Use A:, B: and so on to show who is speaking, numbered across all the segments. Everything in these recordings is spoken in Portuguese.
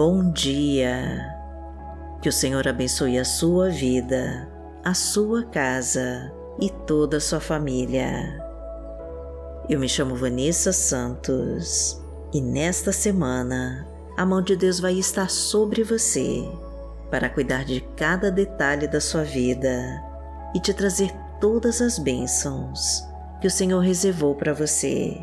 A: Bom dia. Que o Senhor abençoe a sua vida, a sua casa e toda a sua família. Eu me chamo Vanessa Santos e nesta semana a mão de Deus vai estar sobre você para cuidar de cada detalhe da sua vida e te trazer todas as bênçãos que o Senhor reservou para você.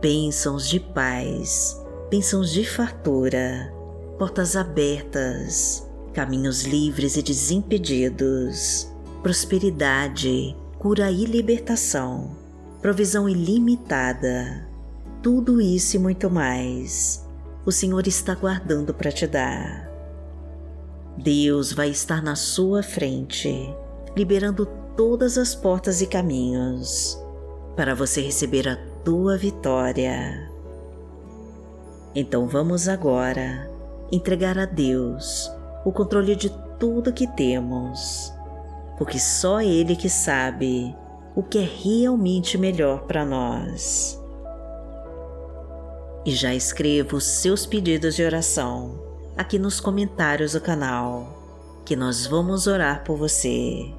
A: Bênçãos de paz, bênçãos de fartura, portas abertas, caminhos livres e desimpedidos, prosperidade, cura e libertação, provisão ilimitada. Tudo isso e muito mais o Senhor está guardando para te dar. Deus vai estar na sua frente, liberando todas as portas e caminhos para você receber a tua vitória. Então vamos agora entregar a Deus o controle de tudo que temos, porque só Ele que sabe o que é realmente melhor para nós. E já escreva os seus pedidos de oração aqui nos comentários do canal, que nós vamos orar por você.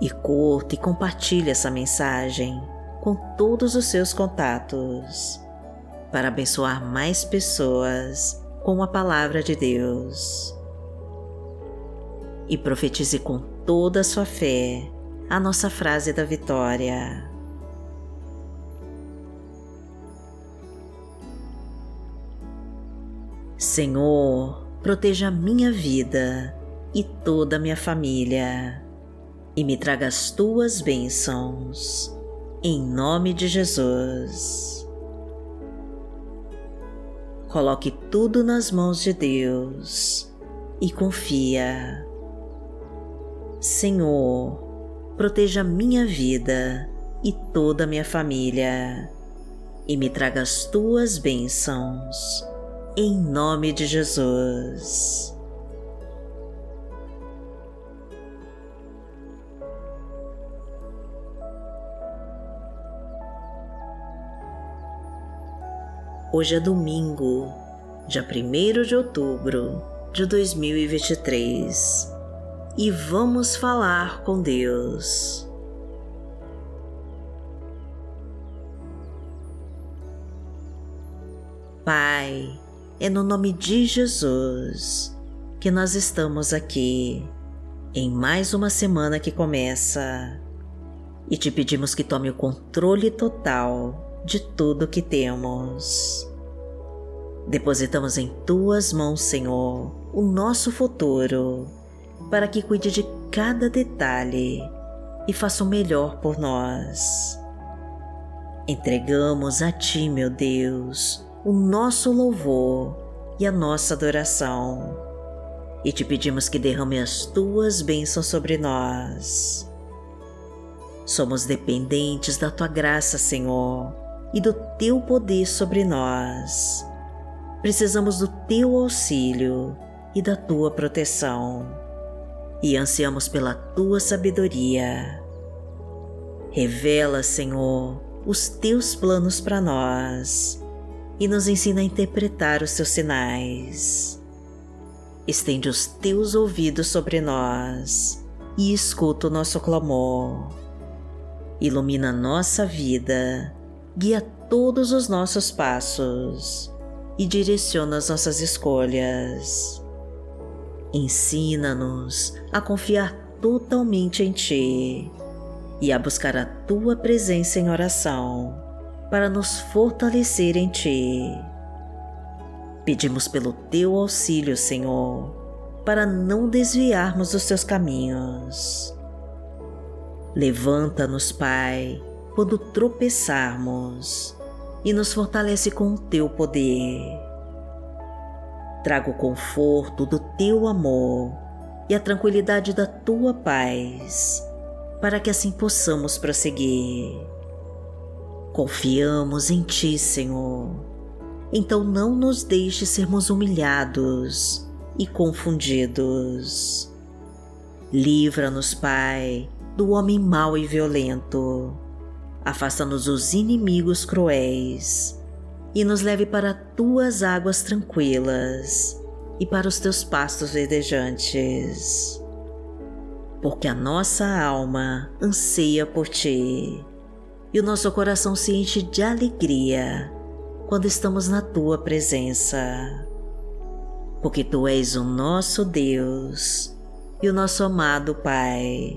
A: E curta e compartilhe essa mensagem com todos os seus contatos para abençoar mais pessoas com a palavra de Deus. E profetize com toda a sua fé a nossa frase da vitória. Senhor, proteja a minha vida e toda a minha família e me traga as tuas bênçãos. Em nome de Jesus. Coloque tudo nas mãos de Deus e confia. Senhor, proteja minha vida e toda minha família e me traga as tuas bênçãos. Em nome de Jesus. Hoje é domingo, dia 1 de outubro de 2023 e vamos falar com Deus. Pai, é no nome de Jesus que nós estamos aqui em mais uma semana que começa e te pedimos que tome o controle total de tudo que temos. Depositamos em tuas mãos, Senhor, o nosso futuro, para que cuide de cada detalhe e faça o melhor por nós. Entregamos a Ti, meu Deus, o nosso louvor e a nossa adoração, e te pedimos que derrame as Tuas bênçãos sobre nós. Somos dependentes da Tua graça, Senhor e do teu poder sobre nós. Precisamos do teu auxílio e da tua proteção e ansiamos pela tua sabedoria. Revela, Senhor, os teus planos para nós e nos ensina a interpretar os seus sinais. Estende os teus ouvidos sobre nós e escuta o nosso clamor. Ilumina nossa vida guia todos os nossos passos e direciona as nossas escolhas. Ensina-nos a confiar totalmente em Ti e a buscar a Tua presença em oração para nos fortalecer em Ti. Pedimos pelo Teu auxílio, Senhor, para não desviarmos dos Teus caminhos. Levanta-nos, Pai quando tropeçarmos e nos fortalece com o teu poder. Traga o conforto do teu amor e a tranquilidade da tua paz, para que assim possamos prosseguir. Confiamos em ti, Senhor. Então não nos deixe sermos humilhados e confundidos. Livra-nos, Pai, do homem mau e violento afasta-nos dos inimigos cruéis e nos leve para tuas águas tranquilas e para os teus pastos verdejantes. Porque a nossa alma anseia por ti e o nosso coração se enche de alegria quando estamos na tua presença. Porque tu és o nosso Deus e o nosso amado Pai.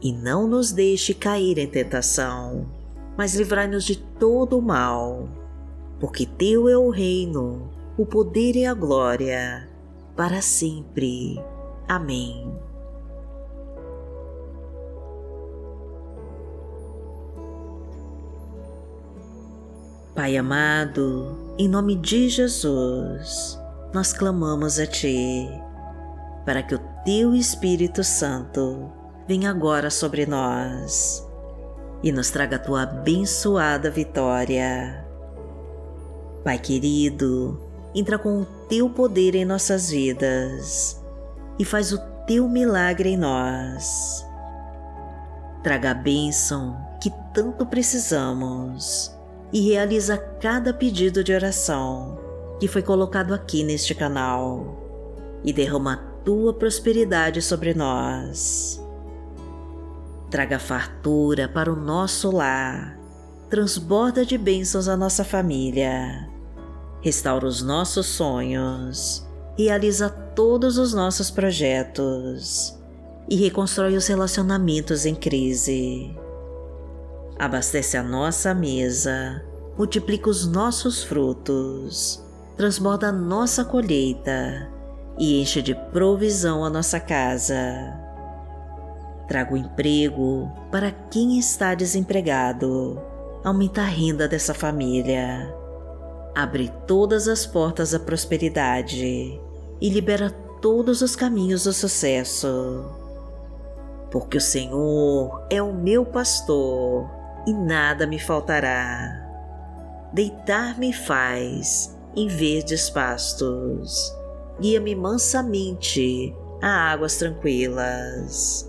A: e não nos deixe cair em tentação, mas livrai-nos de todo o mal, porque Teu é o reino, o poder e a glória, para sempre. Amém. Pai amado, em nome de Jesus, nós clamamos a Ti, para que o Teu Espírito Santo venha agora sobre nós e nos traga a tua abençoada vitória. Pai querido, entra com o teu poder em nossas vidas e faz o teu milagre em nós. Traga a bênção que tanto precisamos e realiza cada pedido de oração que foi colocado aqui neste canal e derrama a tua prosperidade sobre nós traga fartura para o nosso lar, transborda de bênçãos a nossa família, restaura os nossos sonhos, realiza todos os nossos projetos. E reconstrói os relacionamentos em crise. Abastece a nossa mesa, multiplica os nossos frutos, transborda a nossa colheita. E enche de provisão a nossa casa Trago emprego para quem está desempregado. Aumenta a renda dessa família. Abre todas as portas da prosperidade e libera todos os caminhos do sucesso. Porque o Senhor é o meu pastor e nada me faltará. Deitar-me faz em verdes pastos, guia-me mansamente a águas tranquilas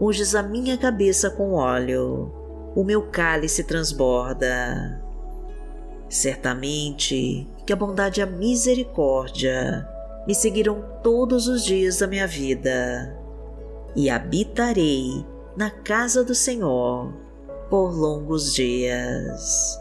A: unges a minha cabeça com óleo, o meu cálice transborda. Certamente que a bondade e a misericórdia me seguirão todos os dias da minha vida, e habitarei na casa do Senhor por longos dias.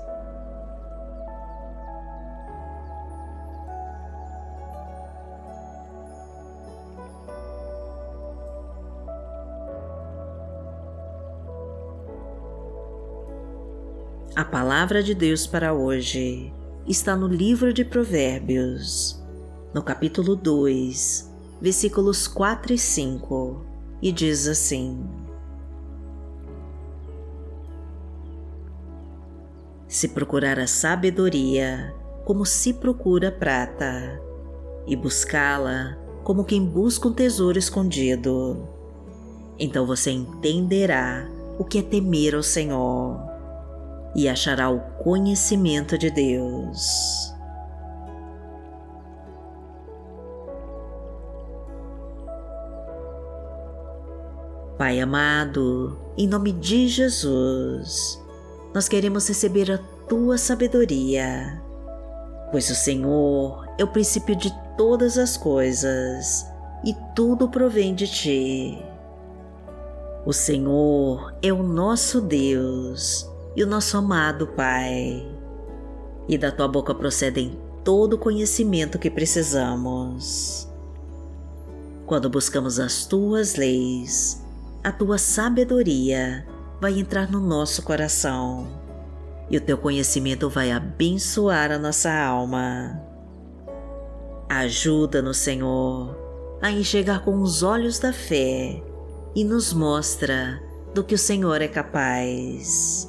A: Palavra de Deus para hoje. Está no livro de Provérbios, no capítulo 2, versículos 4 e 5, e diz assim: Se procurar a sabedoria como se procura prata, e buscá-la como quem busca um tesouro escondido, então você entenderá o que é temer ao Senhor e achará o conhecimento de Deus. Pai amado, em nome de Jesus, nós queremos receber a tua sabedoria, pois o Senhor é o princípio de todas as coisas e tudo provém de ti. O Senhor é o nosso Deus e o nosso amado Pai. E da tua boca procedem todo o conhecimento que precisamos. Quando buscamos as tuas leis, a tua sabedoria vai entrar no nosso coração e o teu conhecimento vai abençoar a nossa alma. Ajuda-nos, Senhor, a enxergar com os olhos da fé e nos mostra do que o Senhor é capaz.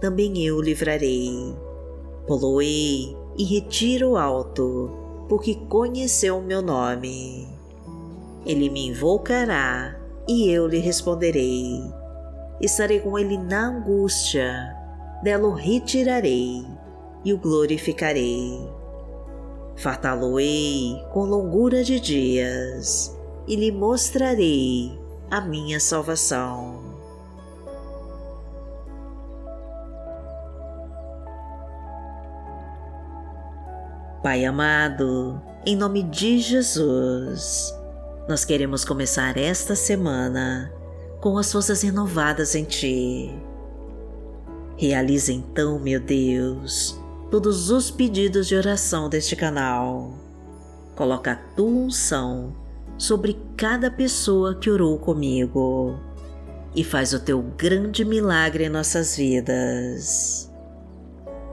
A: também eu o livrarei. Poloei e retiro alto, porque conheceu o meu nome. Ele me invocará e eu lhe responderei. Estarei com ele na angústia, dela o retirarei e o glorificarei. Fartá-lo-ei com longura de dias e lhe mostrarei a minha salvação. Pai amado, em nome de Jesus, nós queremos começar esta semana com as forças renovadas em Ti. Realiza então, meu Deus, todos os pedidos de oração deste canal. Coloca a tua unção sobre cada pessoa que orou comigo e faz o teu grande milagre em nossas vidas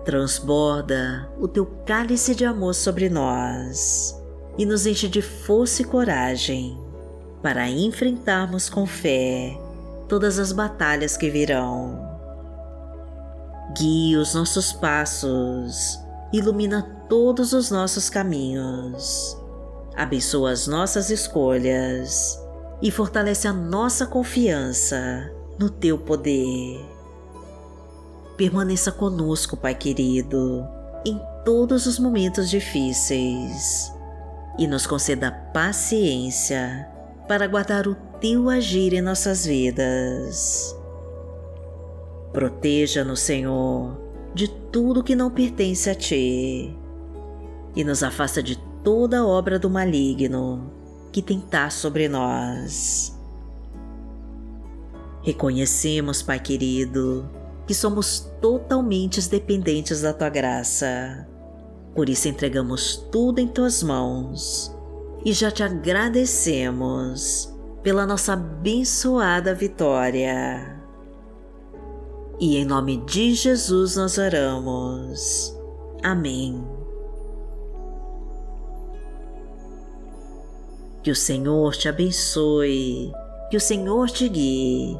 A: transborda o teu cálice de amor sobre nós e nos enche de força e coragem para enfrentarmos com fé todas as batalhas que virão. Guie os nossos passos, ilumina todos os nossos caminhos, abençoa as nossas escolhas e fortalece a nossa confiança no teu poder permaneça conosco, Pai querido, em todos os momentos difíceis e nos conceda paciência para guardar o teu agir em nossas vidas. Proteja-nos, Senhor, de tudo que não pertence a ti e nos afasta de toda obra do maligno que tentar sobre nós. Reconhecemos, Pai querido, que somos totalmente dependentes da tua graça. Por isso entregamos tudo em tuas mãos e já te agradecemos pela nossa abençoada vitória. E em nome de Jesus nós oramos. Amém. Que o Senhor te abençoe, que o Senhor te guie